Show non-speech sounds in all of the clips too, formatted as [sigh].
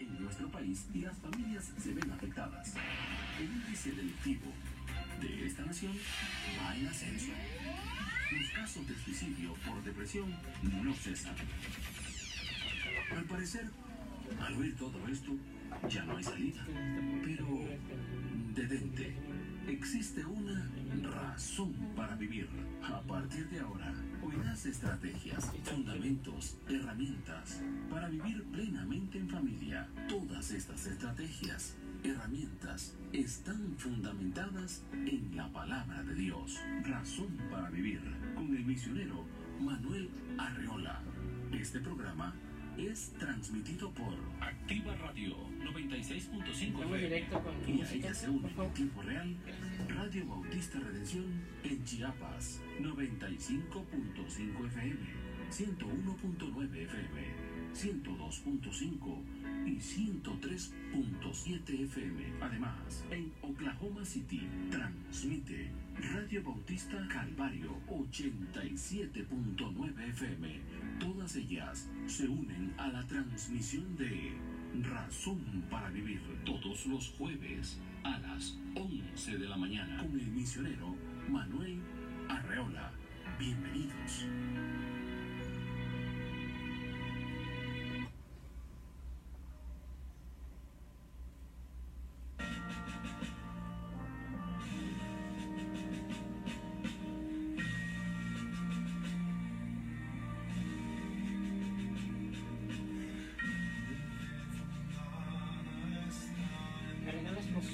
En nuestro país las familias se ven afectadas. El índice delictivo de esta nación va en ascenso. Los casos de suicidio por depresión no cesan. Al parecer, al oír todo esto, ya no hay salida. Pero, detente, existe una razón para vivir. A partir de ahora, oirás estrategias, fundamentos, herramientas para vivir plenamente en familia. Todas estas estrategias, herramientas, están fundamentadas en la palabra de Dios. Razón para vivir con el misionero Manuel Arreola. Este programa es transmitido por Activa Radio 96.5 Vamos FM y a ella se une en tiempo real Radio Bautista Redención en Chiapas 95.5 FM, 101.9 FM, 102.5 y 103.7 FM. Además, en Oklahoma City transmite Radio Bautista Calvario 87.9 FM. Todas ellas se unen a la transmisión de Razón para Vivir todos los jueves a las 11 de la mañana con el misionero Manuel Arreola. Bienvenidos.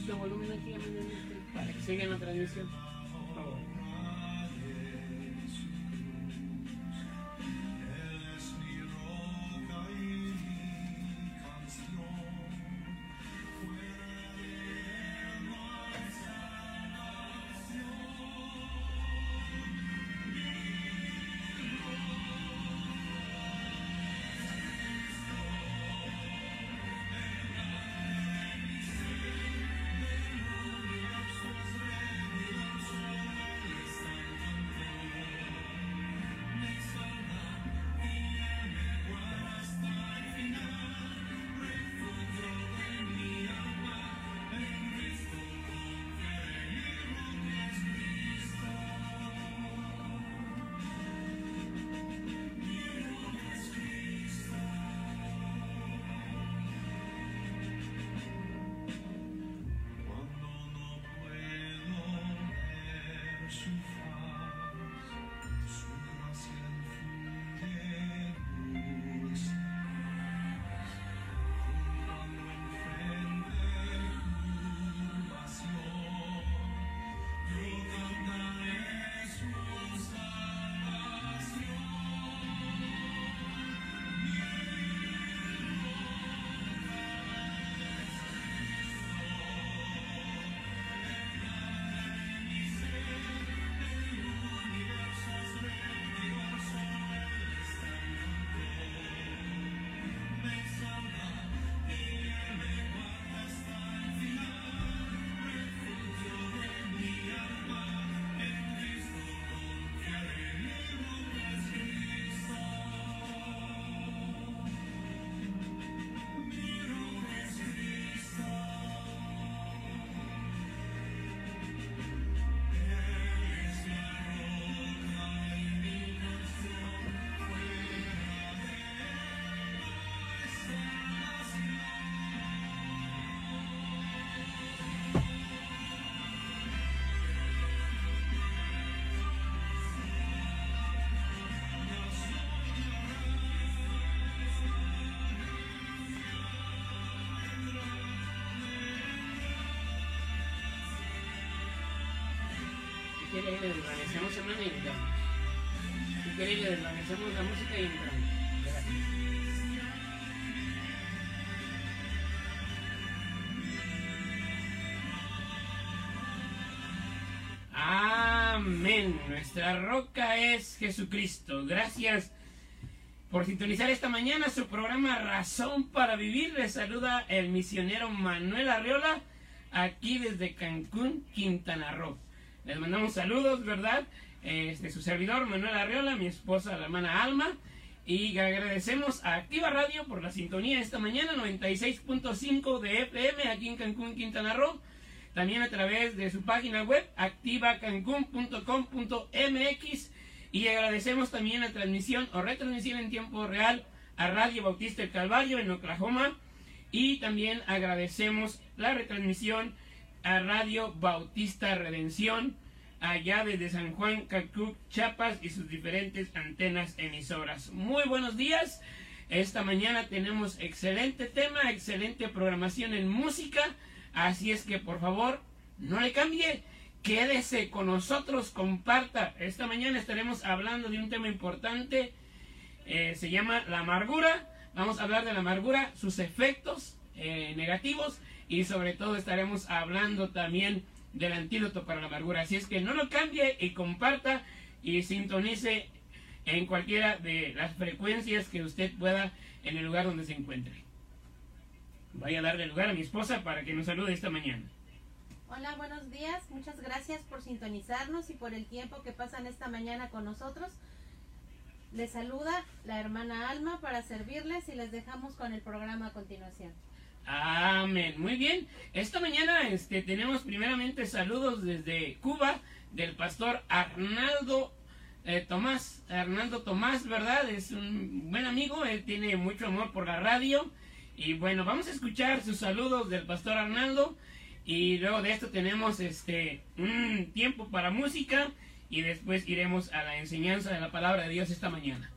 Poquito volumen aquí para que sigan la transmisión? Si quieres que desvanecemos semana la música y entramos. Amén. Nuestra roca es Jesucristo. Gracias por sintonizar esta mañana su programa Razón para Vivir. Les saluda el misionero Manuel Arriola, aquí desde Cancún, Quintana Roo. Les mandamos saludos, ¿verdad? Este, su servidor Manuel Arriola, mi esposa, la hermana Alma, Y agradecemos a Activa Radio por la sintonía esta mañana, 96.5 de FM aquí en Cancún, Quintana Roo. También a través de su página web, activacancun.com.mx. Y agradecemos también la transmisión o retransmisión en tiempo real a Radio Bautista El Calvario en Oklahoma. Y también agradecemos la retransmisión a Radio Bautista Redención allá desde San Juan, Cancún, Chiapas y sus diferentes antenas emisoras. Muy buenos días. Esta mañana tenemos excelente tema, excelente programación en música. Así es que por favor, no le cambie. Quédese con nosotros, comparta. Esta mañana estaremos hablando de un tema importante. eh, se llama la amargura. Vamos a hablar de la amargura, sus efectos eh, negativos y sobre todo estaremos hablando también del antídoto para la amargura. Así es que no lo cambie y comparta y sintonice en cualquiera de las frecuencias que usted pueda en el lugar donde se encuentre. Voy a darle lugar a mi esposa para que nos salude esta mañana. Hola, buenos días. Muchas gracias por sintonizarnos y por el tiempo que pasan esta mañana con nosotros. Les saluda la hermana Alma para servirles y les dejamos con el programa a continuación. Amén. Muy bien. Esta mañana este, tenemos primeramente saludos desde Cuba del pastor Arnaldo eh, Tomás. Arnaldo Tomás, ¿verdad? Es un buen amigo. Él tiene mucho amor por la radio. Y bueno, vamos a escuchar sus saludos del pastor Arnaldo. Y luego de esto tenemos este tiempo para música. Y después iremos a la enseñanza de la palabra de Dios esta mañana.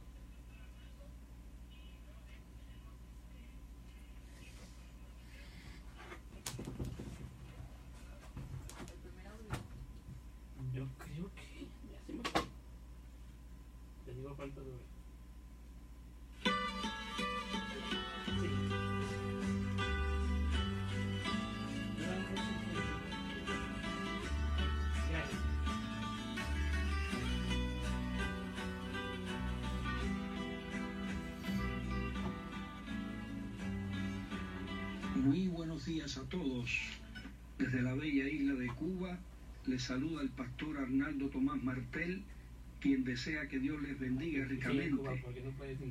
Muy buenos días a todos. Desde la bella isla de Cuba les saluda el pastor Arnaldo Tomás Martel, quien desea que Dios les bendiga ricamente.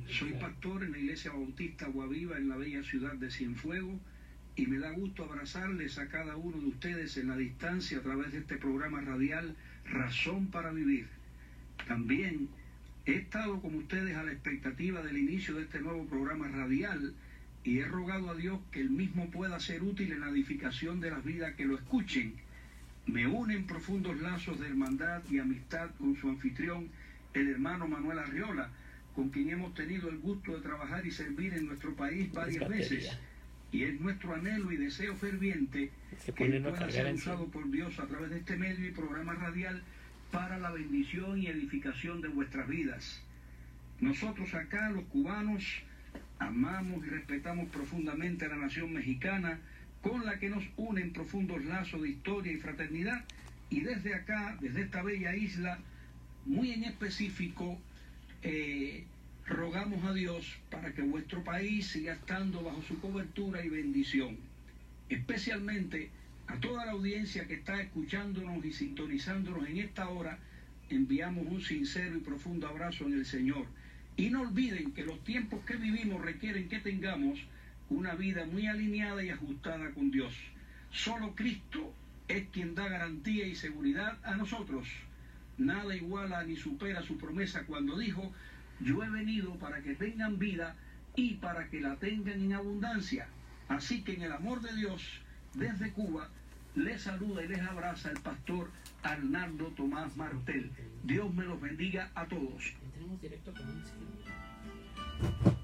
Soy pastor en la iglesia bautista Guaviva en la bella ciudad de Cienfuegos y me da gusto abrazarles a cada uno de ustedes en la distancia a través de este programa radial Razón para Vivir. También he estado con ustedes a la expectativa del inicio de este nuevo programa radial y he rogado a Dios que el mismo pueda ser útil en la edificación de las vidas que lo escuchen. Me unen profundos lazos de hermandad y amistad con su anfitrión, el hermano Manuel Arriola, con quien hemos tenido el gusto de trabajar y servir en nuestro país varias veces. Y es nuestro anhelo y deseo ferviente Se que él pueda ser usado por Dios a través de este medio y programa radial para la bendición y edificación de vuestras vidas. Nosotros acá, los cubanos, amamos y respetamos profundamente a la nación mexicana, con la que nos unen profundos lazos de historia y fraternidad, y desde acá, desde esta bella isla, muy en específico, eh, rogamos a Dios para que vuestro país siga estando bajo su cobertura y bendición. Especialmente a toda la audiencia que está escuchándonos y sintonizándonos en esta hora, enviamos un sincero y profundo abrazo en el Señor. Y no olviden que los tiempos que vivimos requieren que tengamos una vida muy alineada y ajustada con Dios. Solo Cristo es quien da garantía y seguridad a nosotros. Nada iguala ni supera su promesa cuando dijo, yo he venido para que tengan vida y para que la tengan en abundancia. Así que en el amor de Dios, desde Cuba, les saluda y les abraza el pastor Arnaldo Tomás Martel. Dios me los bendiga a todos. Directo con un.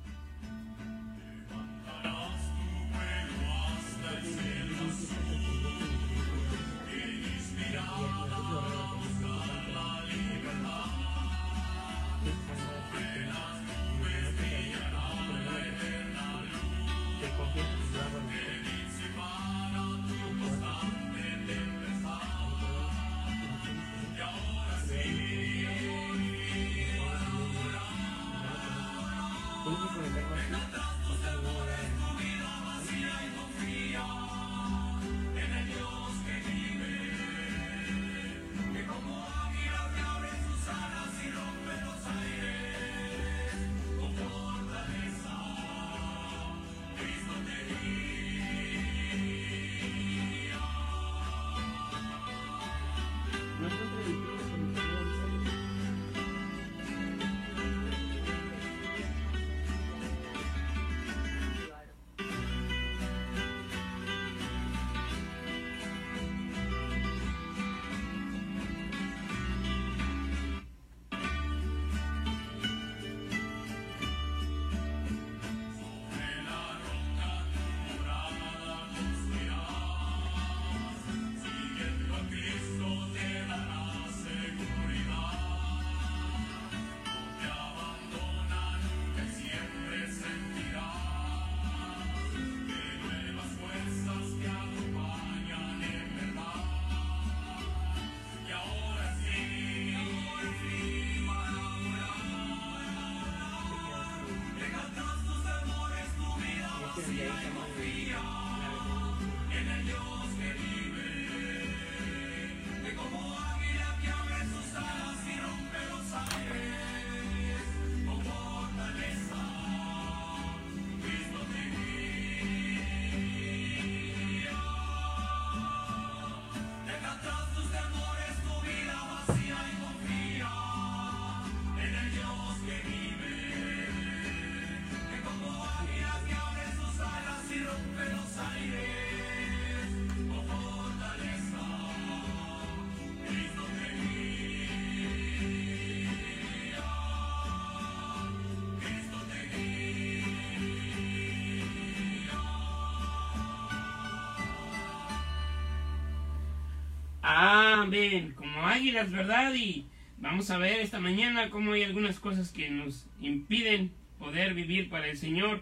Como águilas, ¿verdad? Y vamos a ver esta mañana cómo hay algunas cosas que nos impiden poder vivir para el Señor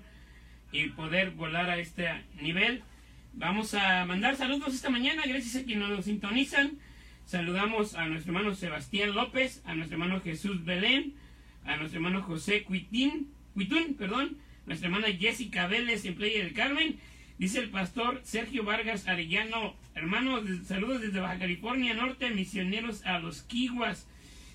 y poder volar a este nivel. Vamos a mandar saludos esta mañana, gracias a quienes nos sintonizan. Saludamos a nuestro hermano Sebastián López, a nuestro hermano Jesús Belén, a nuestro hermano José Cuitín, Cuitún, perdón, nuestra hermana Jessica Vélez en Playa del Carmen. Dice el pastor Sergio Vargas Arellano, hermanos, saludos desde Baja California Norte, misioneros a los Kiwas.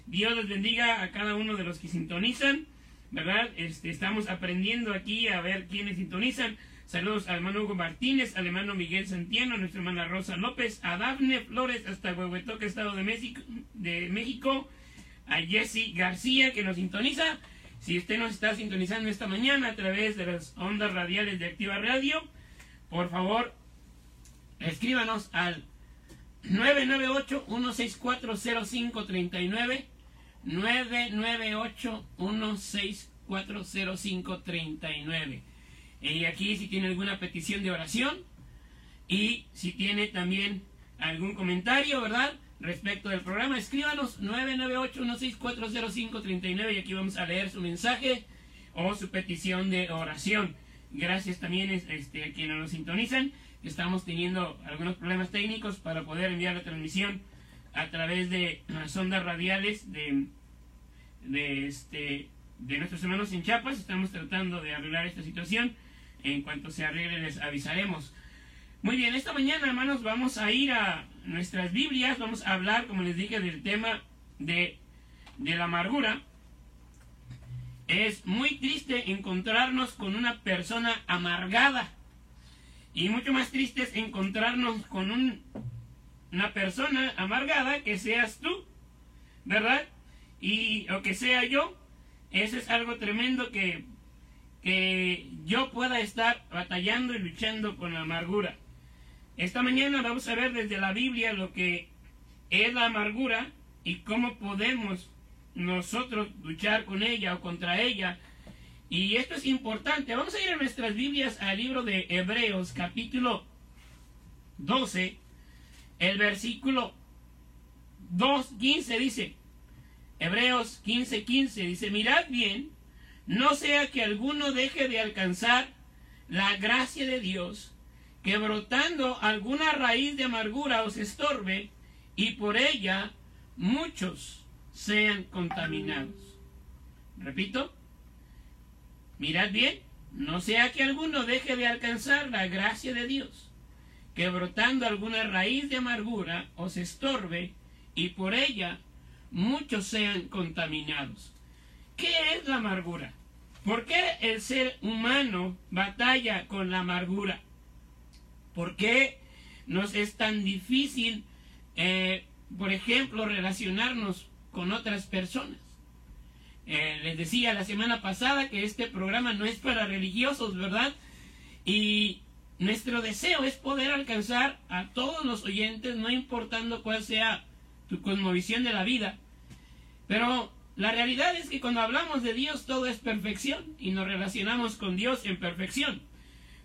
Dios les bendiga a cada uno de los que sintonizan, ¿verdad? Este, estamos aprendiendo aquí a ver quiénes sintonizan. Saludos al hermano Hugo Martínez, al hermano Miguel Santiano, a nuestra hermana Rosa López, a Dafne Flores hasta Huehuetoca, Estado de México, de México, a Jesse García que nos sintoniza. Si usted nos está sintonizando esta mañana a través de las ondas radiales de Activa Radio, por favor, escríbanos al 998-1640539. 998-1640539. Y aquí si tiene alguna petición de oración y si tiene también algún comentario, ¿verdad? Respecto del programa, escríbanos 998-1640539 y aquí vamos a leer su mensaje o su petición de oración. Gracias también este, a quienes nos sintonizan. Estamos teniendo algunos problemas técnicos para poder enviar la transmisión a través de las ondas radiales de, de, este, de nuestros hermanos en Chiapas. Estamos tratando de arreglar esta situación. En cuanto se arregle les avisaremos. Muy bien, esta mañana hermanos vamos a ir a nuestras Biblias. Vamos a hablar, como les dije, del tema de, de la amargura. Es muy triste encontrarnos con una persona amargada. Y mucho más triste es encontrarnos con un, una persona amargada que seas tú, ¿verdad? Y, o que sea yo. Eso es algo tremendo que, que yo pueda estar batallando y luchando con la amargura. Esta mañana vamos a ver desde la Biblia lo que es la amargura y cómo podemos nosotros luchar con ella o contra ella. Y esto es importante. Vamos a ir a nuestras Biblias al libro de Hebreos capítulo 12. El versículo 2, 15 dice, Hebreos 15, 15 dice, mirad bien, no sea que alguno deje de alcanzar la gracia de Dios, que brotando alguna raíz de amargura os estorbe, y por ella muchos sean contaminados. Repito, mirad bien, no sea que alguno deje de alcanzar la gracia de Dios, que brotando alguna raíz de amargura os estorbe y por ella muchos sean contaminados. ¿Qué es la amargura? ¿Por qué el ser humano batalla con la amargura? ¿Por qué nos es tan difícil, eh, por ejemplo, relacionarnos con otras personas? Eh, les decía la semana pasada que este programa no es para religiosos, ¿verdad? Y nuestro deseo es poder alcanzar a todos los oyentes, no importando cuál sea tu cosmovisión de la vida. Pero la realidad es que cuando hablamos de Dios todo es perfección y nos relacionamos con Dios en perfección.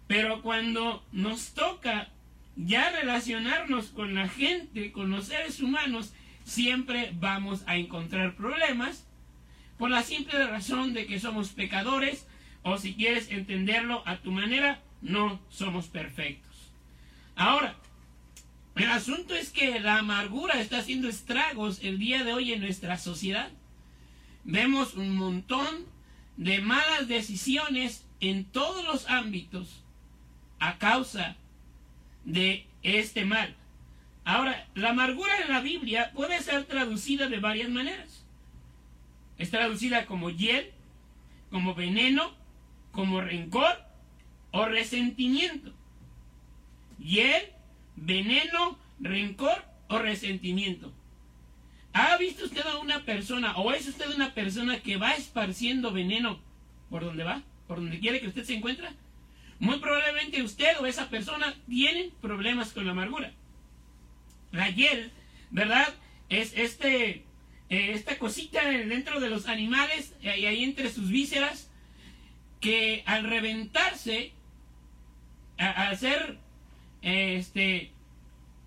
Pero cuando nos toca ya relacionarnos con la gente, con los seres humanos, siempre vamos a encontrar problemas por la simple razón de que somos pecadores o si quieres entenderlo a tu manera, no somos perfectos. Ahora, el asunto es que la amargura está haciendo estragos el día de hoy en nuestra sociedad. Vemos un montón de malas decisiones en todos los ámbitos a causa de este mal. Ahora, la amargura en la Biblia puede ser traducida de varias maneras. Es traducida como hiel, como veneno, como rencor o resentimiento. Hiel, veneno, rencor o resentimiento. ¿Ha visto usted a una persona o es usted una persona que va esparciendo veneno por donde va? ¿Por donde quiere que usted se encuentre? Muy probablemente usted o esa persona tienen problemas con la amargura. La hiel, ¿verdad? Es este eh, esta cosita dentro de los animales, y ahí entre sus vísceras, que al reventarse, al ser este,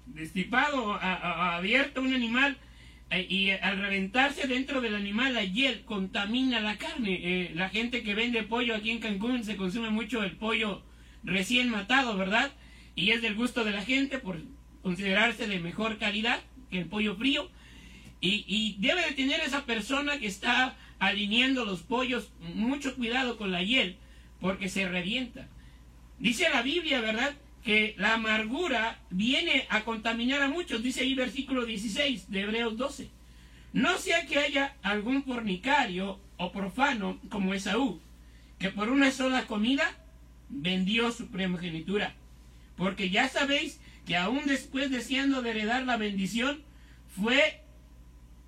destipado, a- a- abierto un animal eh, y al reventarse dentro del animal la hiel contamina la carne. Eh, la gente que vende pollo aquí en Cancún se consume mucho el pollo recién matado, ¿verdad? Y es del gusto de la gente por considerarse de mejor calidad que el pollo frío. Y, debe de tener esa persona que está alineando los pollos mucho cuidado con la hiel porque se revienta. Dice la Biblia, ¿verdad? Que la amargura viene a contaminar a muchos. Dice ahí versículo 16 de Hebreos 12. No sea que haya algún fornicario o profano como Esaú, que por una sola comida vendió su primogenitura. Porque ya sabéis que aún después deseando de heredar la bendición, fue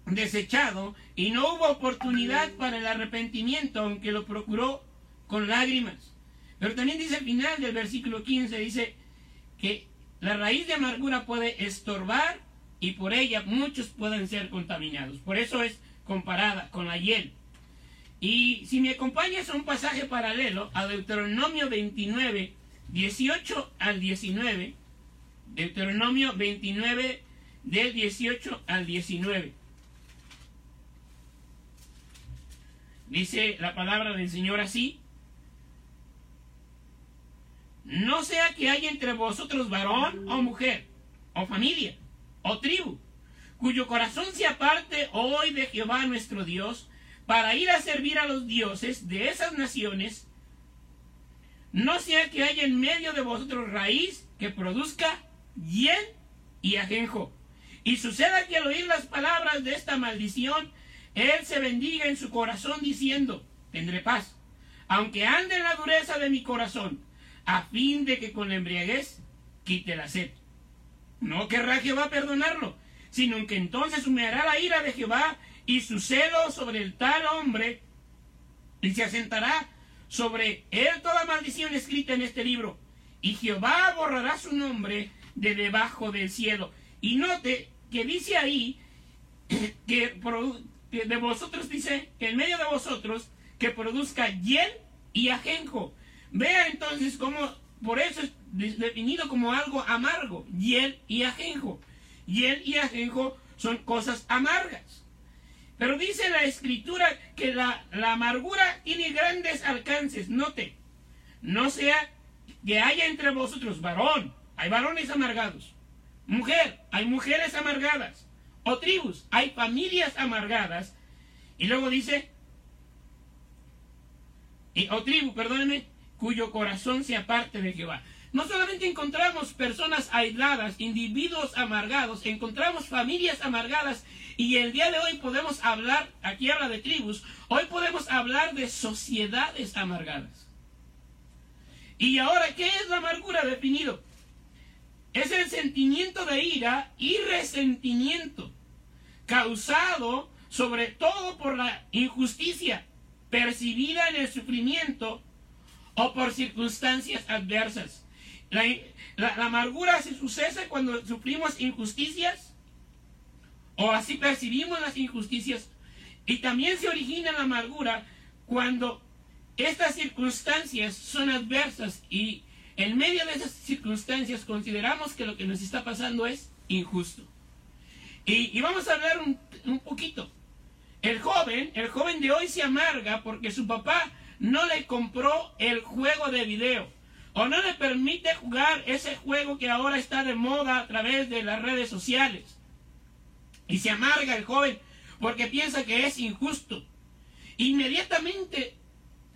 desechado y no hubo oportunidad para el arrepentimiento, aunque lo procuró con lágrimas. Pero también dice al final del versículo 15, dice que la raíz de amargura puede estorbar y por ella muchos pueden ser contaminados. Por eso es comparada con la hiel. Y si me acompañas a un pasaje paralelo, a Deuteronomio 29, 18 al 19, Deuteronomio 29, del 18 al 19. Dice la palabra del Señor así. No sea que haya entre vosotros varón o mujer, o familia, o tribu, cuyo corazón se aparte hoy de Jehová nuestro Dios, para ir a servir a los dioses de esas naciones, no sea que haya en medio de vosotros raíz que produzca hiel y ajenjo. Y suceda que al oír las palabras de esta maldición, él se bendiga en su corazón diciendo, tendré paz, aunque ande en la dureza de mi corazón, a fin de que con la embriaguez quite la sed. No querrá Jehová perdonarlo, sino que entonces humeará la ira de Jehová y su celo sobre el tal hombre, y se asentará sobre él toda maldición escrita en este libro, y Jehová borrará su nombre de debajo del cielo. Y note que dice ahí [clears throat] que, de vosotros dice que en medio de vosotros que produzca hiel y ajenjo. Vea entonces cómo por eso es de- definido como algo amargo, hiel y ajenjo. Hiel y ajenjo son cosas amargas. Pero dice la escritura que la, la amargura tiene grandes alcances. Note, no sea que haya entre vosotros varón, hay varones amargados. Mujer, hay mujeres amargadas. O tribus, hay familias amargadas. Y luego dice, o tribu, perdóneme, cuyo corazón se aparte de Jehová. No solamente encontramos personas aisladas, individuos amargados, encontramos familias amargadas y el día de hoy podemos hablar, aquí habla de tribus, hoy podemos hablar de sociedades amargadas. Y ahora, ¿qué es la amargura definido? Es el sentimiento de ira y resentimiento causado sobre todo por la injusticia percibida en el sufrimiento o por circunstancias adversas. La, amargura se sucede cuando sufrimos injusticias o así percibimos las injusticias y también se origina la amargura cuando estas circunstancias son adversas y en medio de esas circunstancias consideramos que lo que nos está pasando es injusto. Y, vamos a hablar un, un poquito. El joven, el joven de hoy se amarga porque su papá no le compró el juego de video o no le permite jugar ese juego que ahora está de moda a través de las redes sociales. Y se amarga el joven porque piensa que es injusto. Inmediatamente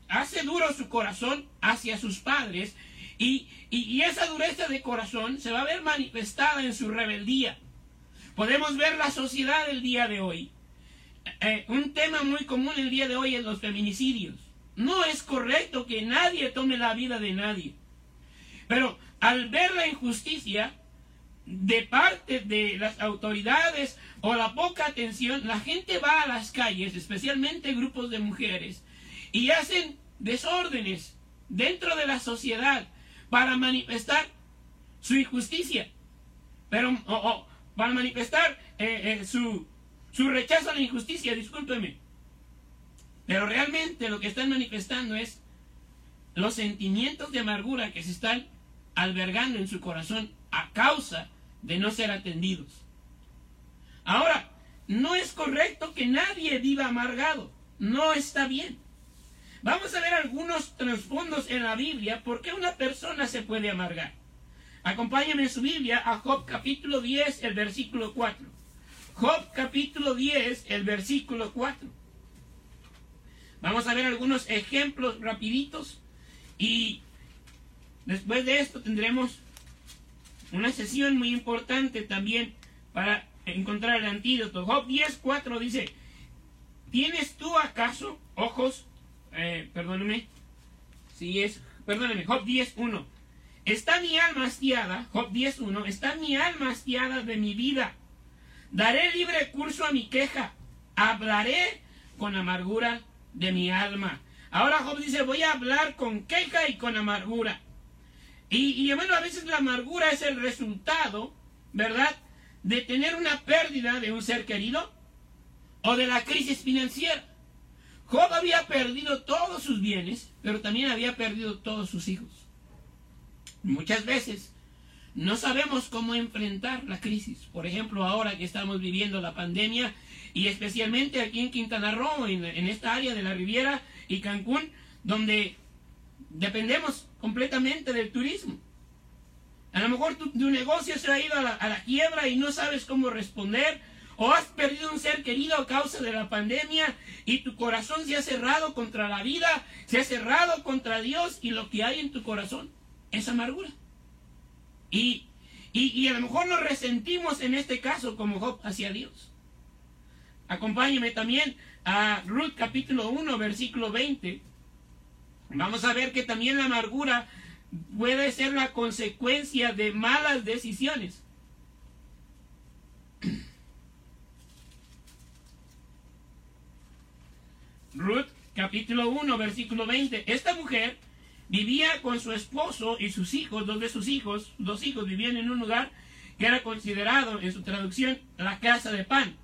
hace duro su corazón hacia sus padres y, y- y esa dureza de corazón se va a ver manifestada en su rebeldía. Podemos ver la sociedad del día de hoy. Eh, un tema muy común el día de hoy es los feminicidios. No es correcto que nadie tome la vida de nadie. Pero al ver la injusticia de parte de las autoridades o la poca atención, la gente va a las calles, especialmente grupos de mujeres, y hacen desórdenes dentro de la sociedad para manifestar su injusticia, pero para manifestar eh, eh, su, su rechazo a la injusticia, discúlpeme. Pero realmente lo que están manifestando es los sentimientos de amargura que se están albergando en su corazón a causa de no ser atendidos. Ahora, no es correcto que nadie viva amargado. No está bien. Vamos a ver algunos trasfondos en la Biblia por qué una persona se puede amargar. Acompáñame en su Biblia a Job capítulo 10, el versículo 4. Job capítulo 10, el versículo 4. Vamos a ver algunos ejemplos rapiditos y después de esto tendremos una sesión muy importante también para encontrar el antídoto. Job 10, 4 dice, ¿tienes tú acaso ojos? Eh, perdóneme, si es, perdóneme, Job 10, 1. Está mi alma hastiada, Job 10, 1, está mi alma hastiada de mi vida. Daré libre curso a mi queja, hablaré con amargura de mi alma. Ahora Job dice, voy a hablar con queja y con amargura. Y, y bueno, a veces la amargura es el resultado, ¿verdad? De tener una pérdida de un ser querido o de la crisis financiera. Job había perdido todos sus bienes, pero también había perdido todos sus hijos. Muchas veces no sabemos cómo enfrentar la crisis. Por ejemplo, ahora que estamos viviendo la pandemia y especialmente aquí en Quintana Roo, en, esta área de la Riviera y Cancún, donde dependemos completamente del turismo. A lo mejor tu, negocio se ha ido a la, quiebra y no sabes cómo responder, o has perdido un ser querido a causa de la pandemia y tu corazón se ha cerrado contra la vida, se ha cerrado contra Dios y lo que hay en tu corazón es amargura. Y, y, y a lo mejor nos resentimos en este caso como Job hacia Dios. Acompáñeme también a Ruth capítulo 1, versículo 20. Vamos a ver que también la amargura puede ser la consecuencia de malas decisiones. Ruth capítulo 1, versículo 20. Esta mujer vivía con su esposo y sus hijos, dos de sus hijos, dos hijos vivían en un lugar que era considerado en su traducción la casa de pan.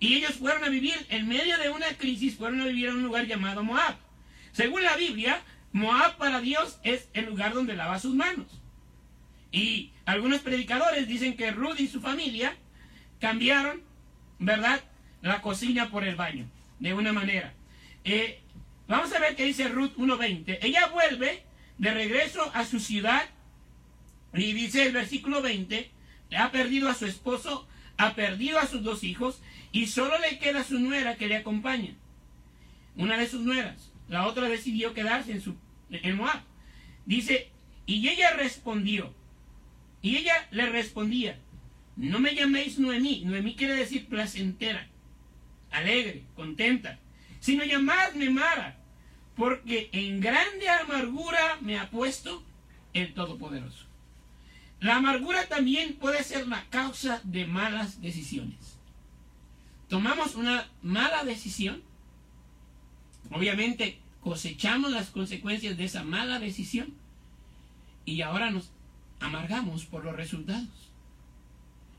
Y ellos fueron a vivir en medio de una crisis, fueron a vivir en un lugar llamado Moab. Según la Biblia, Moab para Dios es el lugar donde lava sus manos. Y algunos predicadores dicen que Ruth y su familia cambiaron, ¿verdad?, la cocina por el baño, de una manera. Eh, vamos a ver qué dice Ruth 1.20. Ella vuelve de regreso a su ciudad y dice el versículo 20, ha perdido a su esposo, ha perdido a sus dos hijos y solo le queda su nuera que le acompaña. Una de sus nueras. La otra decidió quedarse en, su, en Moab. Dice, y ella respondió, y ella le respondía, no me llaméis Noemí, Noemí quiere decir placentera, alegre, contenta, sino llamadme Mara, porque en grande amargura me ha puesto el Todopoderoso. La amargura también puede ser la causa de malas decisiones. Tomamos una mala decisión, obviamente cosechamos las consecuencias de esa mala decisión y ahora nos amargamos por los resultados.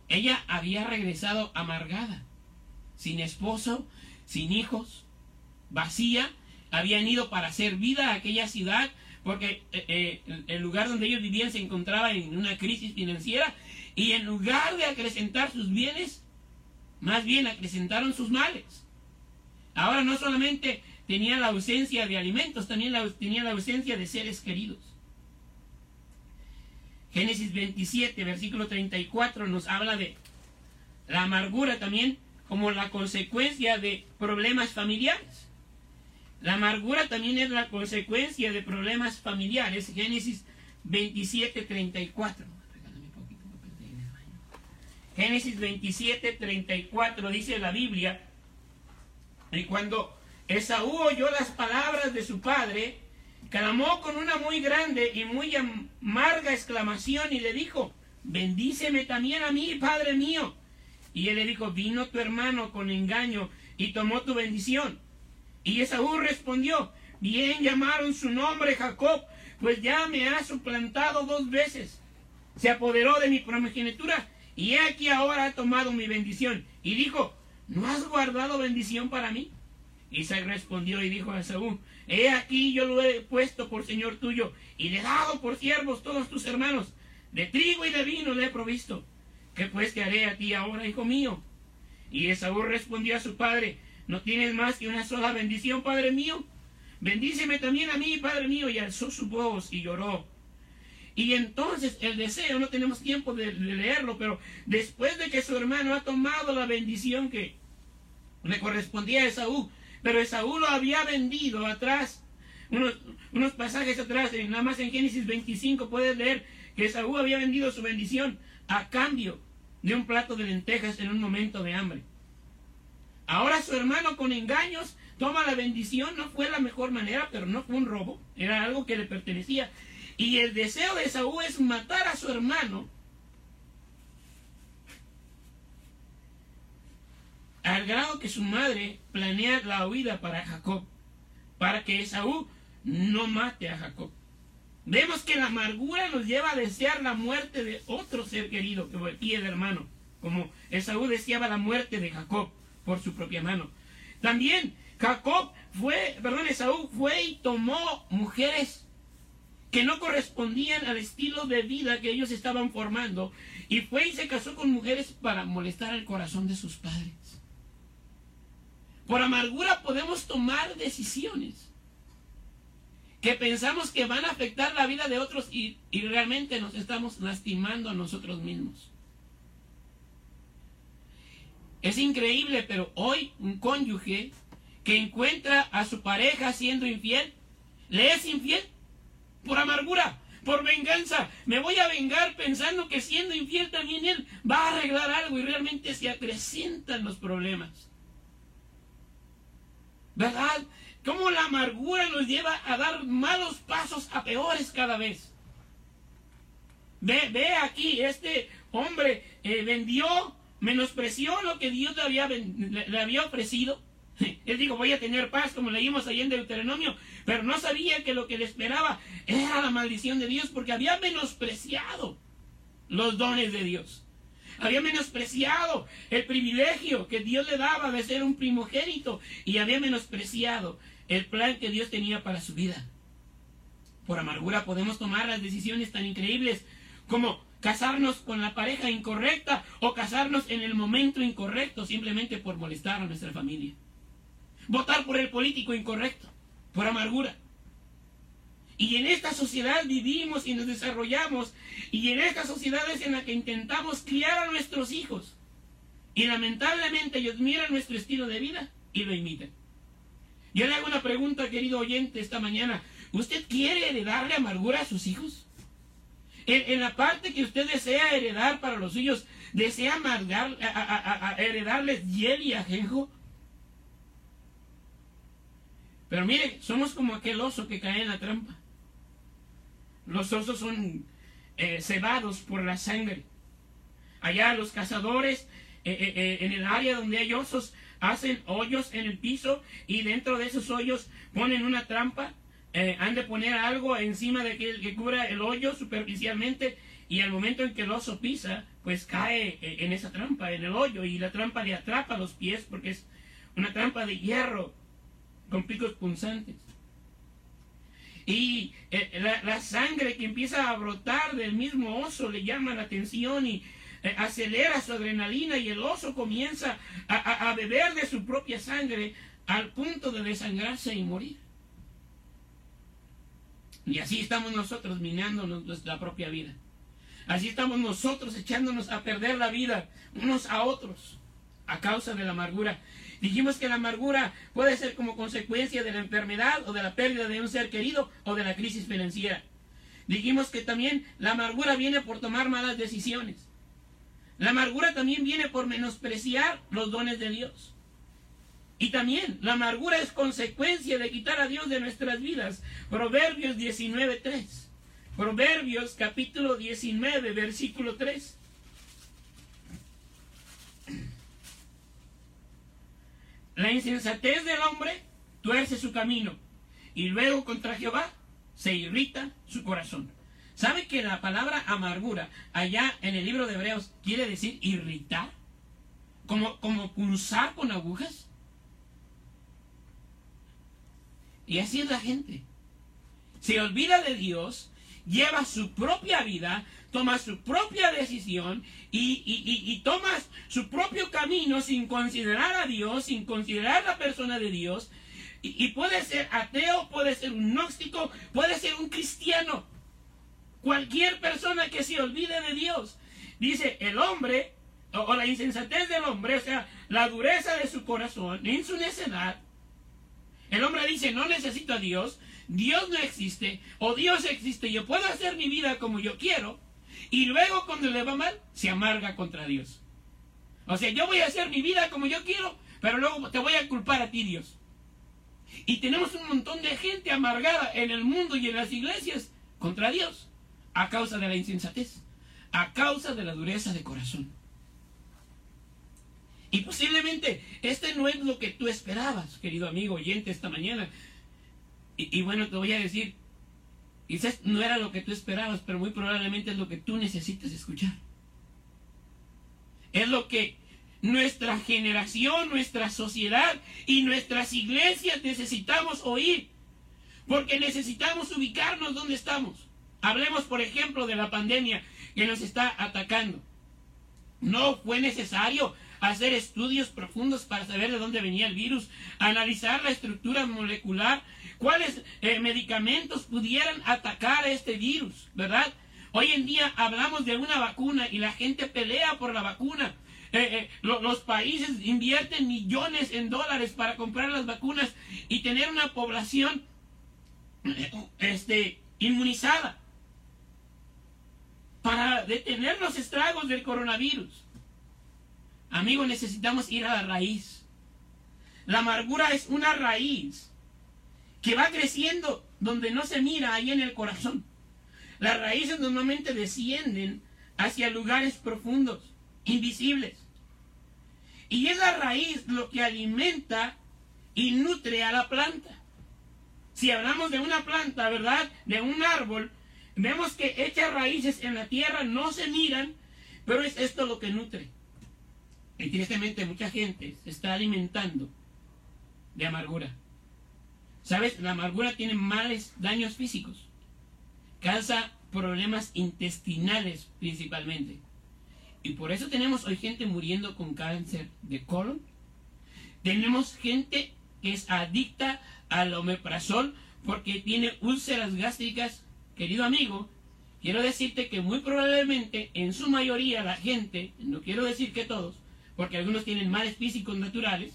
Ella había regresado amargada, sin esposo, sin hijos, vacía, habían ido para hacer vida a aquella ciudad porque eh, eh, el lugar donde ellos vivían se encontraba en una crisis financiera y en lugar de acrecentar sus bienes, más bien acrecentaron sus males. Ahora no solamente tenía la ausencia de alimentos, también la, tenía la ausencia de seres queridos. Génesis 27, versículo 34 nos habla de la amargura también como la consecuencia de problemas familiares. La amargura también es la consecuencia de problemas familiares. Génesis 27, 34. Génesis 27, 34 dice la Biblia, y cuando Esaú oyó las palabras de su padre, clamó con una muy grande y muy amarga exclamación y le dijo, bendíceme también a mí, padre mío. Y él le dijo, vino tu hermano con engaño y tomó tu bendición. Y Esaú respondió, bien llamaron su nombre Jacob, pues ya me ha suplantado dos veces. Se apoderó de mi primogenitura y he aquí ahora ha tomado mi bendición. Y dijo, ¿no has guardado bendición para mí? Isaac respondió y dijo a Esaú, he aquí yo lo he puesto por señor tuyo y le he dado por siervos todos tus hermanos, de trigo y de vino le he provisto. ¿qué pues te haré a ti ahora, hijo mío? Y Esaú respondió a su padre, ¿no tienes más que una sola bendición, padre mío? Bendíceme también a mí, padre mío. Y alzó su voz y lloró. Y entonces el deseo, no tenemos tiempo de, leerlo, pero después de que su hermano ha tomado la bendición que le correspondía a Esaú, pero Esaú lo había vendido atrás, unos, unos pasajes atrás, nada más en Génesis 25 puedes leer que Esaú había vendido su bendición a cambio de un plato de lentejas en un momento de hambre. Ahora su hermano con engaños toma la bendición, no fue la mejor manera, pero no fue un robo, era algo que le pertenecía. Y el deseo de Esaú es matar a su hermano al grado que su madre planea la huida para Jacob, para que Esaú no mate a Jacob. Vemos que la amargura nos lleva a desear la muerte de otro ser querido, que fue el hermano, como Esaú deseaba la muerte de Jacob por su propia mano. También Jacob fue, perdón, Esaú fue y tomó mujeres que no correspondían al estilo de vida que ellos estaban formando y fue y se casó con mujeres para molestar el corazón de sus padres. Por amargura podemos tomar decisiones que pensamos que van a afectar la vida de otros y, y realmente nos estamos lastimando a nosotros mismos. Es increíble, pero hoy un cónyuge que encuentra a su pareja siendo infiel, le es infiel por amargura, por venganza. Me voy a vengar pensando que siendo infiel también él va a arreglar algo y realmente se acrecientan los problemas. ¿Verdad? Cómo la amargura nos lleva a dar malos pasos a peores cada vez. Ve, ve aquí, este hombre eh, vendió, menospreció lo que Dios le había, le, había ofrecido. Él dijo, voy a tener paz, como leímos ahí en Deuteronomio, pero no sabía que lo que le esperaba era la maldición de Dios, porque había menospreciado los dones de Dios. Había menospreciado el privilegio que Dios le daba de ser un primogénito y había menospreciado el plan que Dios tenía para su vida. Por amargura podemos tomar las decisiones tan increíbles como casarnos con la pareja incorrecta o casarnos en el momento incorrecto simplemente por molestar a nuestra familia. Votar por el político incorrecto, por amargura. Y en esta sociedad vivimos y nos desarrollamos. Y en esta sociedad es en la que intentamos criar a nuestros hijos. Y lamentablemente ellos miran nuestro estilo de vida y lo imitan. Yo le hago una pregunta, querido oyente, esta mañana. ¿Usted quiere heredarle amargura a sus hijos? En, la parte que usted desea heredar para los suyos, ¿desea amargar, a, heredarles hiel y ajenjo? Pero mire, somos como aquel oso que cae en la trampa. Los osos son eh, cebados por la sangre. Allá los cazadores, eh, eh, en el área donde hay osos, hacen hoyos en el piso y dentro de esos hoyos ponen una trampa. Han de poner algo encima de que, que cubra el hoyo superficialmente y al momento en que el oso pisa, pues cae en esa trampa, en el hoyo, y la trampa le atrapa los pies porque es una trampa de hierro con picos punzantes. Y eh, la, sangre que empieza a brotar del mismo oso le llama la atención y eh, acelera su adrenalina y el oso comienza a, beber de su propia sangre al punto de desangrarse y morir. Y así estamos nosotros minándonos nuestra propia vida. Así estamos nosotros echándonos a perder la vida unos a otros a causa de la amargura. Dijimos que la amargura puede ser como consecuencia de la enfermedad o de la pérdida de un ser querido o de la crisis financiera. Dijimos que también la amargura viene por tomar malas decisiones. La amargura también viene por menospreciar los dones de Dios. Y también la amargura es consecuencia de quitar a Dios de nuestras vidas. Proverbios 19.3. Proverbios capítulo 19, versículo 3. La insensatez del hombre tuerce su camino y luego contra Jehová se irrita su corazón. ¿Sabe que la palabra amargura allá en el libro de Hebreos quiere decir irritar? Como, como pulsar con agujas. Y así es la gente. Se olvida de Dios lleva su propia vida, toma su propia decisión y, toma su propio camino sin considerar a Dios, sin considerar la persona de Dios. Y, y puede ser ateo, puede ser un gnóstico, puede ser un cristiano. Cualquier persona que se olvide de Dios. Dice, el hombre, o, o la insensatez del hombre, o sea, la dureza de su corazón, en su necedad. El hombre dice, no necesito a Dios, Dios no existe, o Dios existe, yo puedo hacer mi vida como yo quiero, y luego cuando le va mal, se amarga contra Dios. O sea, yo voy a hacer mi vida como yo quiero, pero luego te voy a culpar a ti, Dios. Y tenemos un montón de gente amargada en el mundo y en las iglesias contra Dios, a causa de la insensatez, a causa de la dureza de corazón. Y posiblemente este no es lo que tú esperabas, querido amigo oyente, esta mañana. Y, bueno, te voy a decir, quizás no era lo que tú esperabas, pero muy probablemente es lo que tú necesitas escuchar. Es lo que nuestra generación, nuestra sociedad y nuestras iglesias necesitamos oír. Porque necesitamos ubicarnos donde estamos. Hablemos, por ejemplo, de la pandemia que nos está atacando. No fue necesario hacer estudios profundos para saber de dónde venía el virus, analizar la estructura molecular, cuáles eh, medicamentos pudieran atacar a este virus, ¿verdad? Hoy en día hablamos de una vacuna y la gente pelea por la vacuna. Eh, eh, lo, los países invierten millones en dólares para comprar las vacunas y tener una población este, inmunizada para detener los estragos del coronavirus. Amigos, necesitamos ir a la raíz. La amargura es una raíz que va creciendo donde no se mira ahí en el corazón. Las raíces normalmente descienden hacia lugares profundos, invisibles. Y es la raíz lo que alimenta y nutre a la planta. Si hablamos de una planta, ¿verdad? De un árbol, vemos que hechas raíces en la tierra no se miran, pero es esto lo que nutre. Y tristemente mucha gente se está alimentando de amargura. ¿Sabes? La amargura tiene males daños físicos. Causa problemas intestinales principalmente. Y por eso tenemos hoy gente muriendo con cáncer de colon. Tenemos gente que es adicta al omeprazol porque tiene úlceras gástricas. Querido amigo, quiero decirte que muy probablemente en su mayoría la gente, no quiero decir que todos, porque algunos tienen males físicos naturales,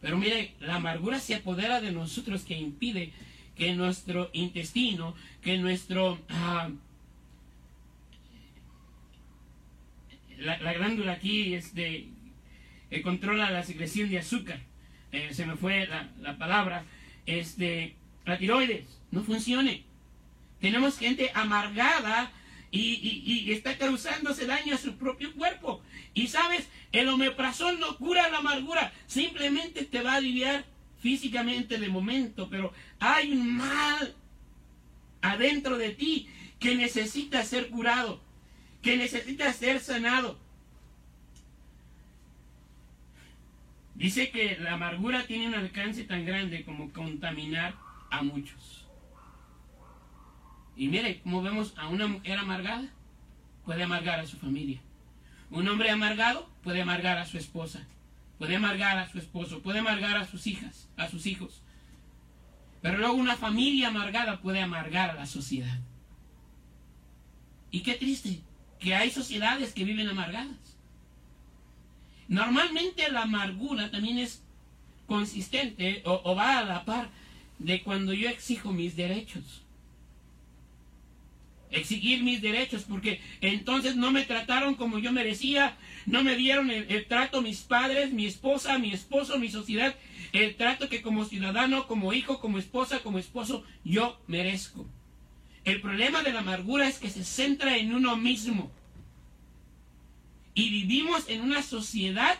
pero mire, la amargura se apodera de nosotros que impide que nuestro intestino, que nuestro... ah, la, la glándula aquí este, eh, controla la secreción de azúcar. Eh, se me fue la, la palabra. Este, la tiroides no funcione. Tenemos gente amargada y, está causándose daño a su propio cuerpo. Y sabes, el omeprazol no cura la amargura, simplemente te va a aliviar físicamente de momento, pero hay un mal adentro de ti que necesita ser curado, que necesita ser sanado. Dice que la amargura tiene un alcance tan grande como contaminar a muchos. Y mire, como vemos a una mujer amargada, puede amargar a su familia. Un hombre amargado puede amargar a su esposa, puede amargar a su esposo, puede amargar a sus hijas, a sus hijos. Pero luego una familia amargada puede amargar a la sociedad. Y qué triste que hay sociedades que viven amargadas. Normalmente la amargura también es consistente o, o va a la par de cuando yo exijo mis derechos exigir mis derechos, porque entonces no me trataron como yo merecía, no me dieron el, trato mis padres, mi esposa, mi esposo, mi sociedad, el trato que como ciudadano, como hijo, como esposa, como esposo, yo merezco. El problema de la amargura es que se centra en uno mismo. Y vivimos en una sociedad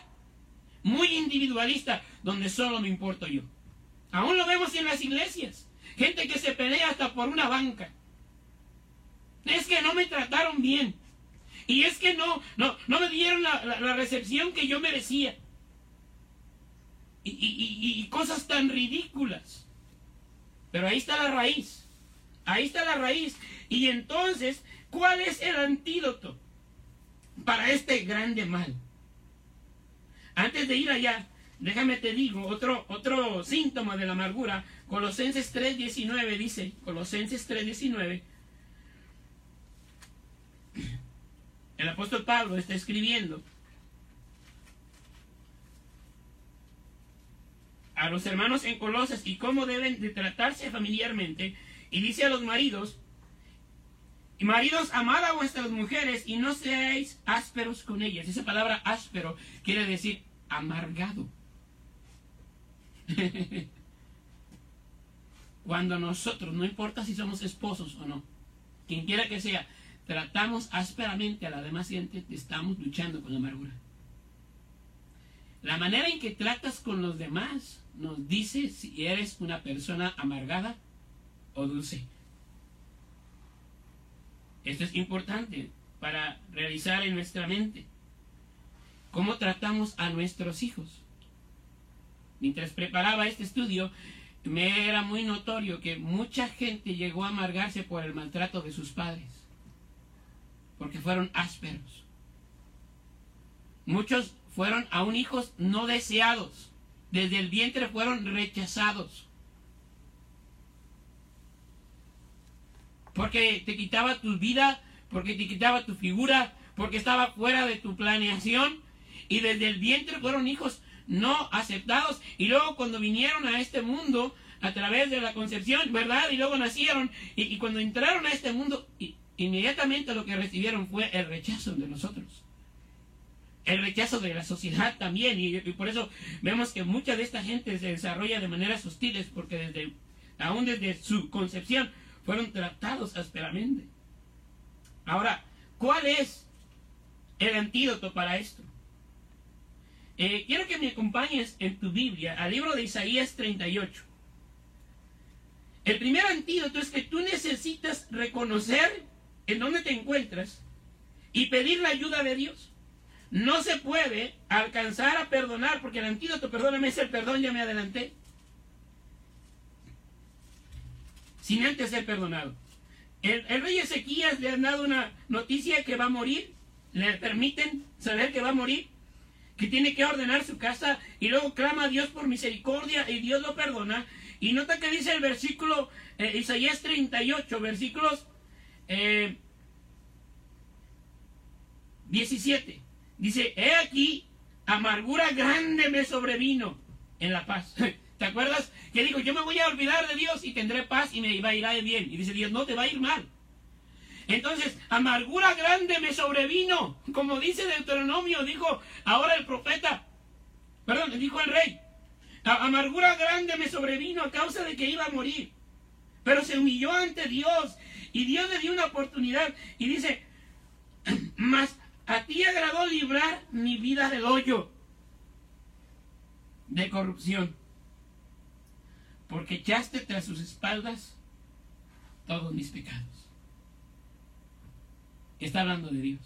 muy individualista, donde solo me importo yo. Aún lo vemos en las iglesias. Gente que se pelea hasta por una banca es que no me trataron bien. Y es que no, no, no me dieron la, la, recepción que yo merecía. Y, y, y, y, cosas tan ridículas. Pero ahí está la raíz. Ahí está la raíz. Y entonces, ¿cuál es el antídoto para este grande mal? Antes de ir allá, déjame te digo, otro, otro síntoma de la amargura, Colosenses 3.19 dice, Colosenses 3.19, el apóstol Pablo está escribiendo a los hermanos en Colosas y cómo deben de tratarse familiarmente, y dice a los maridos, maridos, amad a vuestras mujeres y no seáis ásperos con ellas. Esa palabra áspero quiere decir amargado. [laughs] Cuando nosotros, no importa si somos esposos o no, quien quiera que sea, tratamos ásperamente a la demás gente, estamos luchando con amargura. La manera en que tratas con los demás nos dice si eres una persona amargada o dulce. Esto es importante para realizar en nuestra mente. ¿Cómo tratamos a nuestros hijos? Mientras preparaba este estudio, me era muy notorio que mucha gente llegó a amargarse por el maltrato de sus padres, porque fueron ásperos. Muchos fueron aún hijos no deseados, desde el vientre fueron rechazados. Porque te quitaba tu vida, porque te quitaba tu figura, porque estaba fuera de tu planeación. Y desde el vientre fueron hijos no aceptados. Y luego cuando vinieron a este mundo, a través de la concepción, ¿verdad? Y luego nacieron. Y, cuando entraron a este mundo, inmediatamente lo que recibieron fue el rechazo de nosotros. El rechazo de la sociedad también. Y, por eso vemos que mucha de esta gente se desarrolla de maneras hostiles, porque desde, aún desde su concepción, fueron tratados ásperamente. Ahora, ¿cuál es el antídoto para esto? Eh, quiero que me acompañes en tu Biblia al libro de Isaías 38. El primer antídoto es que tú necesitas reconocer en dónde te encuentras y pedir la ayuda de Dios. No se puede alcanzar a perdonar, porque el antídoto, perdóname, es el perdón, ya me adelanté. sin antes ser perdonado. El, rey Ezequías le han dado una noticia que va a morir, le permiten saber que va a morir, que tiene que ordenar su casa y luego clama a Dios por misericordia y Dios lo perdona. Y nota que dice el versículo eh, Isaías 38, versículos 17. Eh, dice, he aquí, amargura grande me sobrevino en la paz. [laughs] ¿Te acuerdas? Que dijo, yo me voy a olvidar de Dios y tendré paz y me va a ir bien. Y dice Dios, no te va a ir mal. Entonces, amargura grande me sobrevino. Como dice Deuteronomio, dijo ahora el profeta, perdón, dijo el rey. Amargura grande me sobrevino a causa de que iba a morir. Pero se humilló ante Dios y Dios le dio una oportunidad y dice, [clears throat] mas a ti agradó librar mi vida del hoyo de corrupción porque echaste tras sus espaldas todos mis pecados. Está hablando de Dios.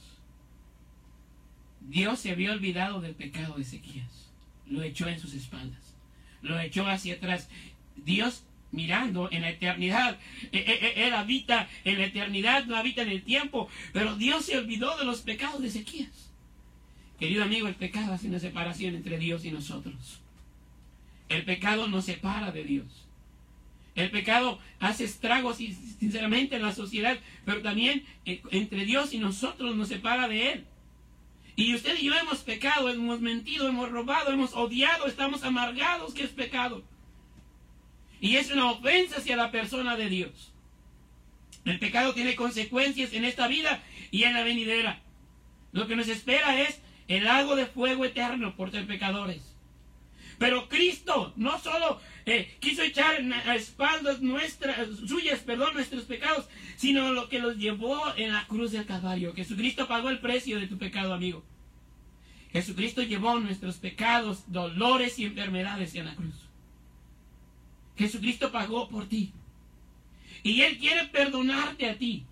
Dios se había olvidado del pecado de Ezequías. Lo echó en sus espaldas. Lo echó hacia atrás. Dios mirando en la eternidad. E, e, e, él habita en la eternidad, no habita en el tiempo. Pero Dios se olvidó de los pecados de Ezequías. Querido amigo, el pecado hace una separación entre Dios y nosotros. El pecado nos separa de Dios. El pecado hace estragos, sinceramente, en la sociedad, pero también eh, entre Dios y nosotros nos separa de Él. Y usted y yo hemos pecado, hemos mentido, hemos robado, hemos odiado, estamos amargados, que es pecado. Y es una ofensa hacia la persona de Dios. El pecado tiene consecuencias en esta vida y en la venidera. Lo que nos espera es el lago de fuego eterno por ser pecadores. Pero Cristo no solo eh, quiso echar a espaldas nuestras, suyas, perdón, nuestros pecados, sino lo que los llevó en la cruz del Calvario. Jesucristo pagó el precio de tu pecado, amigo. Jesucristo llevó nuestros pecados, dolores y enfermedades en la cruz. Jesucristo pagó por ti. Y Él quiere perdonarte a ti.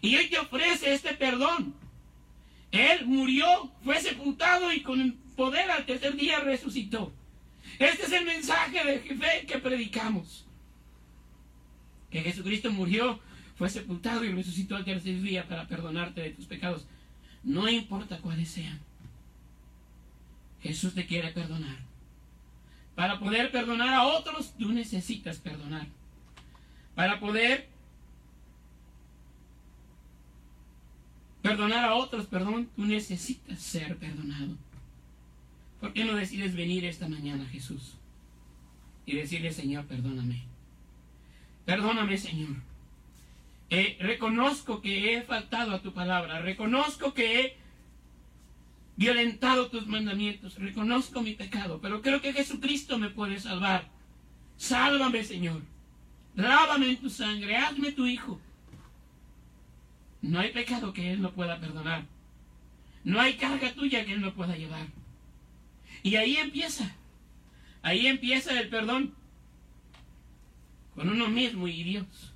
Y Él te ofrece este perdón. Él murió, fue sepultado y con poder al tercer día resucitó. Este es el mensaje de fe que predicamos. que Jesucristo murió, fue sepultado y resucitó al tercer día para perdonarte de tus pecados. No importa cuáles sean. Jesús te quiere perdonar. Para poder perdonar a otros, tú necesitas perdonar. Para poder perdonar a otros, perdón, tú necesitas ser perdonado. ¿Por qué no decides venir esta mañana, Jesús? Y decirle, Señor, perdóname. Perdóname, Señor. Eh, reconozco que he faltado a tu palabra. Reconozco que he violentado tus mandamientos. Reconozco mi pecado. Pero creo que Jesucristo me puede salvar. Sálvame, Señor. Lávame en tu sangre. Hazme tu hijo. No hay pecado que Él no pueda perdonar. No hay carga tuya que Él no pueda llevar. Y ahí empieza. Ahí empieza el perdón. Con uno mismo y Dios.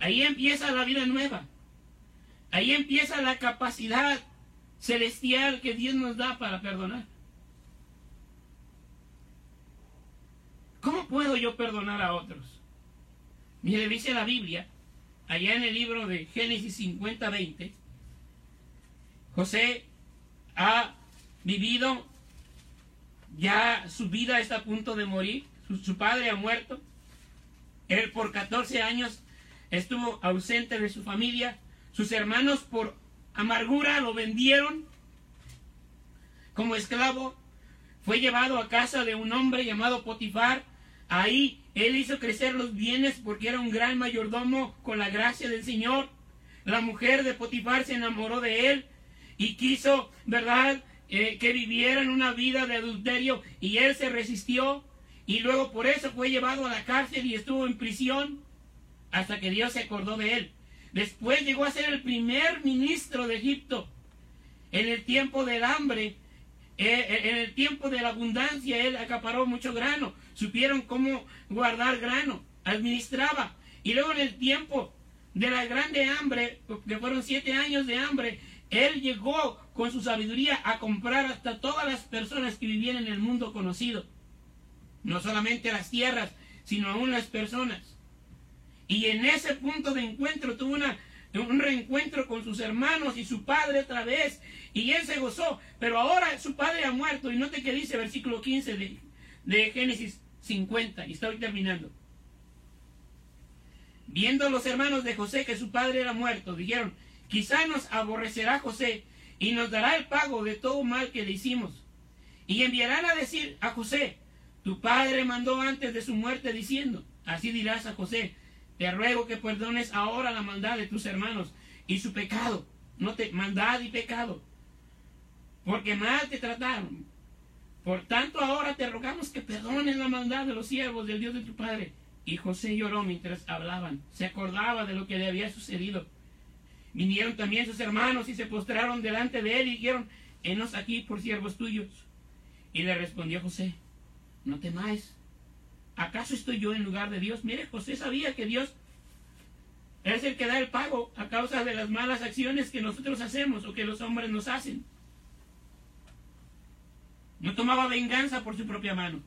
Ahí empieza la vida nueva. Ahí empieza la capacidad celestial que Dios nos da para perdonar. ¿Cómo puedo yo perdonar a otros? Mire, dice la Biblia, allá en el libro de Génesis 50-20, José ha vivido, ya su vida está a punto de morir, su, su padre ha muerto, él por 14 años estuvo ausente de su familia, sus hermanos por amargura lo vendieron como esclavo, fue llevado a casa de un hombre llamado Potifar, ahí él hizo crecer los bienes porque era un gran mayordomo con la gracia del Señor. La mujer de Potifar se enamoró de él y quiso, ¿verdad?, eh, que vivieran una vida de adulterio y él se resistió y luego por eso fue llevado a la cárcel y estuvo en prisión hasta que Dios se acordó de él. Después llegó a ser el primer ministro de Egipto. En el tiempo del hambre, eh, en el tiempo de la abundancia, él acaparó mucho grano. Supieron cómo guardar grano, administraba. Y luego en el tiempo de la grande hambre, que fueron siete años de hambre, él llegó con su sabiduría a comprar hasta todas las personas que vivían en el mundo conocido. No solamente las tierras, sino aún las personas. Y en ese punto de encuentro tuvo una, un reencuentro con sus hermanos y su padre otra vez. Y él se gozó. Pero ahora su padre ha muerto. Y note que dice versículo 15 de, de Génesis 50. Y estoy terminando. Viendo los hermanos de José que su padre era muerto, dijeron, quizá nos aborrecerá José y nos dará el pago de todo mal que le hicimos. Y enviarán a decir a José, tu padre mandó antes de su muerte diciendo, así dirás a José, te ruego que perdones ahora la maldad de tus hermanos y su pecado. No te maldad y pecado. Porque mal te trataron. Por tanto ahora te rogamos que perdones la maldad de los siervos del Dios de tu Padre. Y José lloró mientras hablaban. Se acordaba de lo que le había sucedido. Vinieron también sus hermanos y se postraron delante de él y dijeron, henos aquí por siervos tuyos. Y le respondió José, no temáis, ¿Acaso estoy yo en lugar de Dios? Mire, José sabía que Dios es el que da el pago a causa de las malas acciones que nosotros hacemos o que los hombres nos hacen. No tomaba venganza por su propia mano.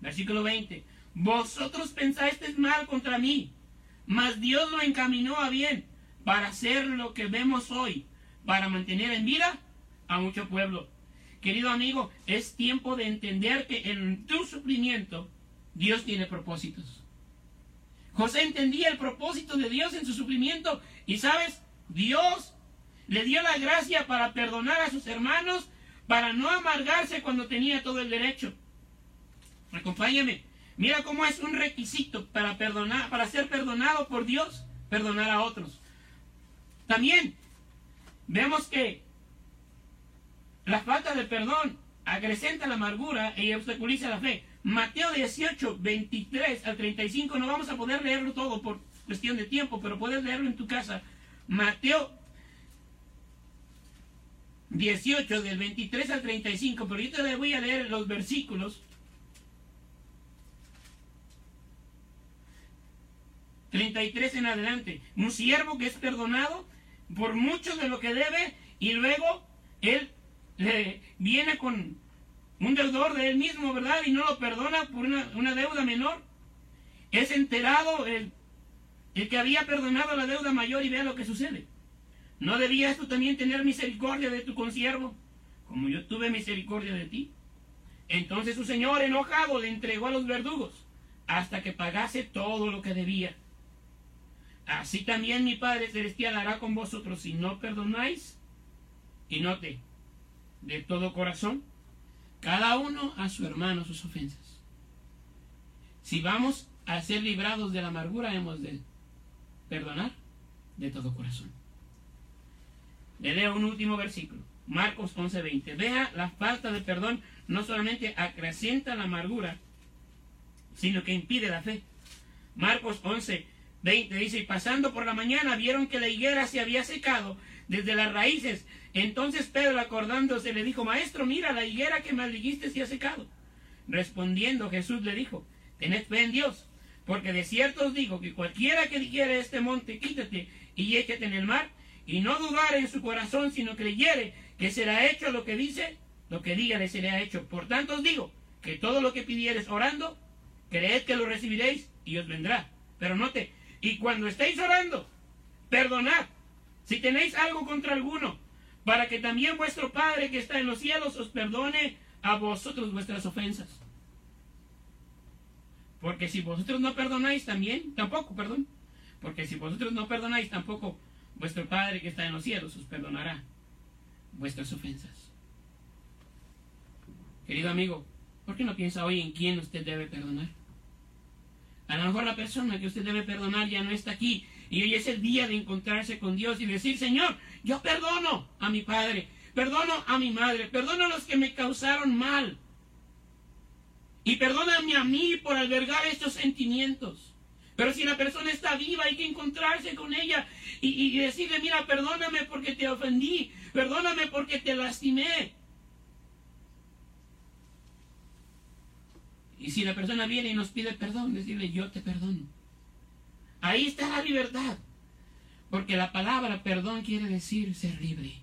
Versículo 20. Vosotros pensáis mal contra mí, mas Dios lo encaminó a bien para hacer lo que vemos hoy, para mantener en vida a mucho pueblo. Querido amigo, es tiempo de entender que en tu sufrimiento Dios tiene propósitos. José entendía el propósito de Dios en su sufrimiento y sabes, Dios le dio la gracia para perdonar a sus hermanos, para no amargarse cuando tenía todo el derecho. Acompáñame. Mira cómo es un requisito para perdonar, para ser perdonado por Dios, perdonar a otros. También vemos que la falta de perdón acrecenta la amargura y obstaculiza la fe. Mateo 18, 23 al 35, no vamos a poder leerlo todo por cuestión de tiempo, pero puedes leerlo en tu casa. Mateo 18, del 23 al 35, pero yo te voy a leer los versículos. 33 en adelante. Un siervo que es perdonado por mucho de lo que debe y luego él le viene con un deudor de él mismo, ¿verdad? Y no lo perdona por una, deuda menor. Es enterado el el que había perdonado la deuda mayor y vea lo que sucede. ¿No debías tú también tener misericordia de tu consiervo, como yo tuve misericordia de ti? Entonces su señor, enojado, le entregó a los verdugos hasta que pagase todo lo que debía. Así también mi Padre Celestial hará con vosotros si no perdonáis. Y note, de todo corazón, cada uno a su hermano sus ofensas. Si vamos a ser librados de la amargura, hemos de perdonar de todo corazón. Le leo un último versículo, Marcos 11:20. Vea, la falta de perdón no solamente acrecienta la amargura, sino que impide la fe. Marcos 11, 20 dice, y pasando por la mañana vieron que la higuera se había secado desde las raíces. Entonces Pedro acordándose le dijo, Maestro, mira, la higuera que maldijiste se ha secado. Respondiendo Jesús le dijo, tened fe en Dios, porque de cierto os digo que cualquiera que dijere este monte, quítate y échate en el mar, y no dudare en su corazón, sino creyere que será hecho lo que dice, lo que diga le será hecho. Por tanto os digo que todo lo que pidieres orando, creed que lo recibiréis y os vendrá. Pero note, y cuando estéis orando, perdonad si tenéis algo contra alguno, para que también vuestro Padre que está en los cielos os perdone a vosotros vuestras ofensas. Porque si vosotros no perdonáis también, tampoco, perdón, porque si vosotros no perdonáis tampoco, vuestro Padre que está en los cielos os perdonará vuestras ofensas. Querido amigo, ¿por qué no piensa hoy en quién usted debe perdonar? A lo mejor la persona que usted debe perdonar ya no está aquí y hoy es el día de encontrarse con Dios y decir, Señor, yo perdono a mi padre, perdono a mi madre, perdono a los que me causaron mal. Y perdóname a mí por albergar estos sentimientos. Pero si la persona está viva, hay que encontrarse con ella y, y decirle, mira, perdóname porque te ofendí, perdóname porque te lastimé. Y si la persona viene y nos pide perdón, decirle, yo te perdono. Ahí está la libertad. Porque la palabra perdón quiere decir ser libre.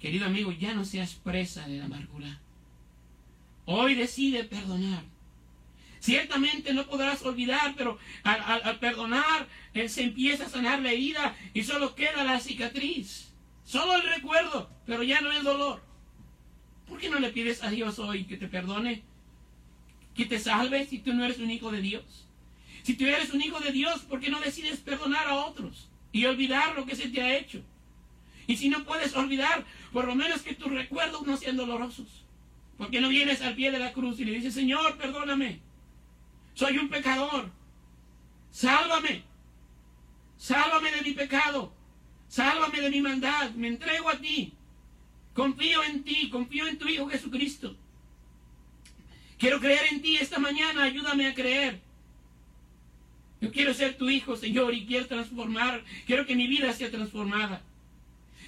Querido amigo, ya no seas presa de la amargura. Hoy decide perdonar. Ciertamente no podrás olvidar, pero al, perdonar eh, se empieza a sanar la herida y solo queda la cicatriz. Solo el recuerdo, pero ya no el dolor. ¿Por qué no le pides a Dios hoy que te perdone? Que te salve si tú no eres un hijo de Dios. Si tú eres un hijo de Dios, ¿por qué no decides perdonar a otros y olvidar lo que se te ha hecho? Y si no puedes olvidar, por lo menos que tus recuerdos no sean dolorosos. ¿Por qué no vienes al pie de la cruz y le dices, Señor, perdóname? Soy un pecador. Sálvame. Sálvame de mi pecado. Sálvame de mi maldad. Me entrego a ti. Confío en ti. Confío en tu Hijo Jesucristo. Quiero creer en ti esta mañana. Ayúdame a creer. Yo quiero ser tu hijo, Señor, y quiero transformar, quiero que mi vida sea transformada.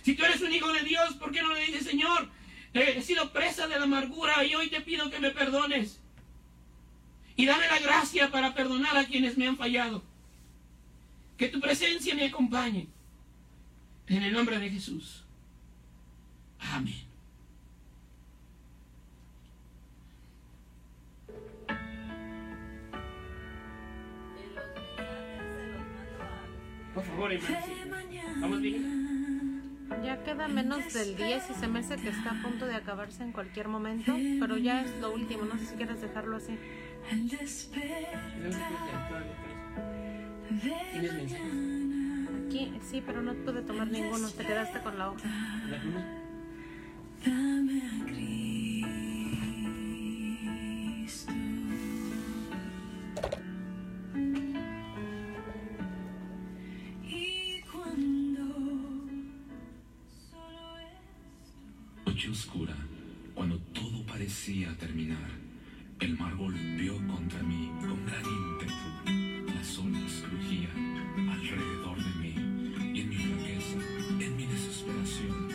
Si tú eres un hijo de Dios, ¿por qué no le dices, Señor, he sido presa de la amargura y hoy te pido que me perdones? Y dame la gracia para perdonar a quienes me han fallado. Que tu presencia me acompañe. En el nombre de Jesús. Amén. Por favor. ¿Vamos bien? Ya queda menos del 10 y se me hace que está a punto de acabarse en cualquier momento, pero ya es lo último, no sé si quieres dejarlo así. ¿Tienes mensajes? Aquí, sí, pero no pude tomar ninguno, te quedaste con la hoja. Dame a Cristo. Noche oscura, cuando todo parecía terminar, el mar golpeó contra mí con gran ímpetu. Las olas crujían alrededor de mí y en mi flaqueza, en mi desesperación,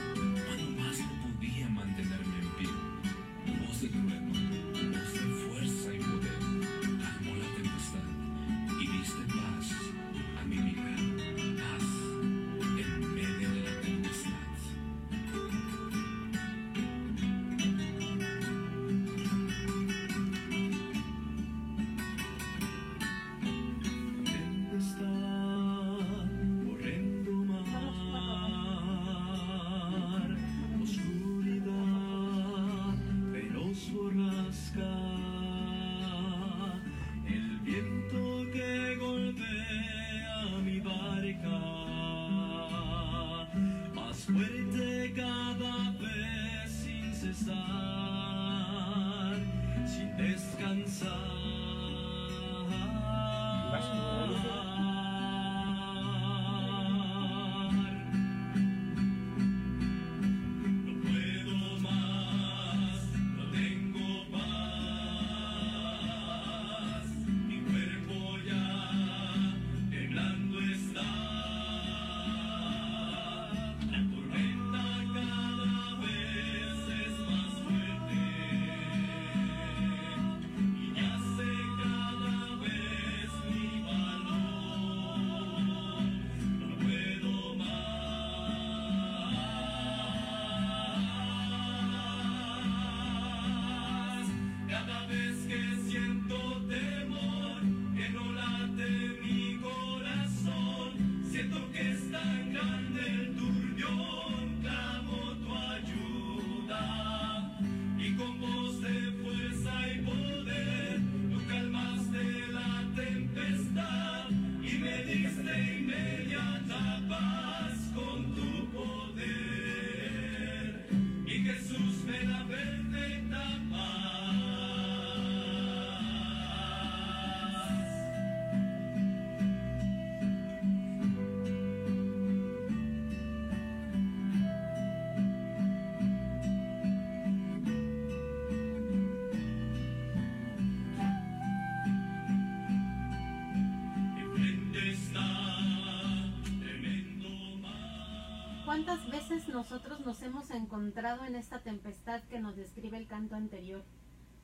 nosotros nos hemos encontrado en esta tempestad que nos describe el canto anterior?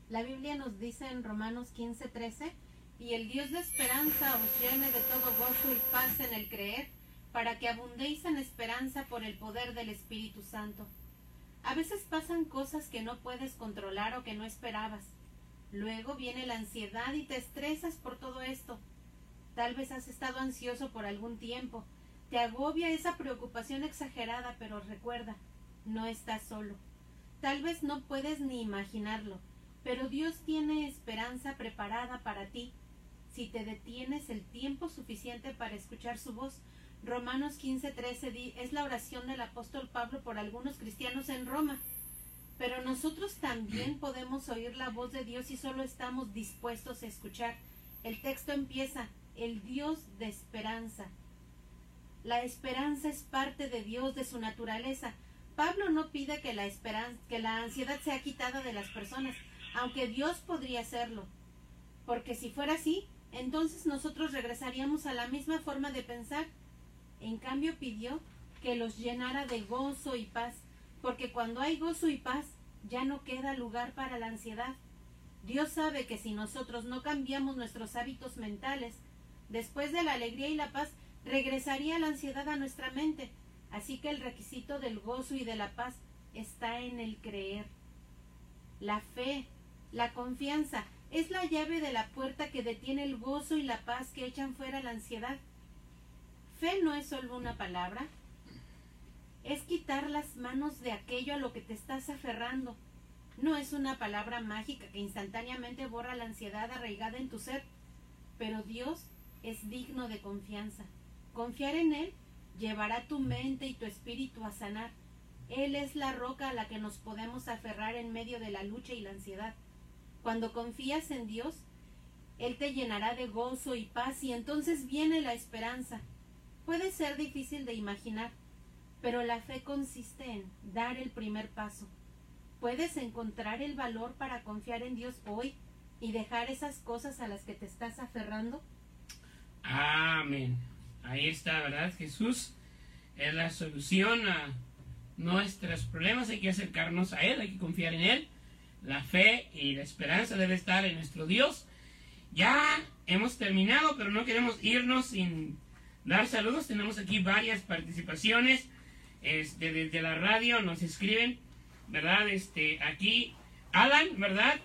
La Biblia nos dice en Romanos 15:13, y el Dios de esperanza os llene de todo gozo y paz en el creer, para que abundéis en esperanza por el poder del Espíritu Santo. A veces pasan cosas que no puedes controlar o que no esperabas. Luego viene la ansiedad y te estresas por todo esto. Tal vez has estado ansioso por algún tiempo. Te agobia esa preocupación exagerada, pero recuerda, no estás solo. Tal vez no puedes ni imaginarlo, pero Dios tiene esperanza preparada para ti. Si te detienes el tiempo suficiente para escuchar su voz, Romanos 15:13 di- es la oración del apóstol Pablo por algunos cristianos en Roma. Pero nosotros también [clears throat] podemos oír la voz de Dios si solo estamos dispuestos a escuchar. El texto empieza, el Dios de esperanza. La esperanza es parte de Dios, de su naturaleza. Pablo no pide que la esperanza, que la ansiedad sea quitada de las personas, aunque Dios podría hacerlo. Porque si fuera así, entonces nosotros regresaríamos a la misma forma de pensar. En cambio pidió que los llenara de gozo y paz, porque cuando hay gozo y paz, ya no queda lugar para la ansiedad. Dios sabe que si nosotros no cambiamos nuestros hábitos mentales, después de la alegría y la paz, regresaría la ansiedad a nuestra mente. Así que el requisito del gozo y de la paz está en el creer. La fe, la confianza, es la llave de la puerta que detiene el gozo y la paz que echan fuera la ansiedad. Fe no es solo una palabra, es quitar las manos de aquello a lo que te estás aferrando. No es una palabra mágica que instantáneamente borra la ansiedad arraigada en tu ser, pero Dios es digno de confianza. Confiar en Él llevará tu mente y tu espíritu a sanar. Él es la roca a la que nos podemos aferrar en medio de la lucha y la ansiedad. Cuando confías en Dios, Él te llenará de gozo y paz y entonces viene la esperanza. Puede ser difícil de imaginar, pero la fe consiste en dar el primer paso. Puedes encontrar el valor para confiar en Dios hoy y dejar esas cosas a las que te estás aferrando. Amén. Ahí está, ¿verdad? Jesús es la solución a nuestros problemas. Hay que acercarnos a Él, hay que confiar en Él. La fe y la esperanza debe estar en nuestro Dios. Ya hemos terminado, pero no queremos irnos sin dar saludos. Tenemos aquí varias participaciones este, desde la radio. Nos escriben, ¿verdad? Este, aquí Alan, ¿verdad?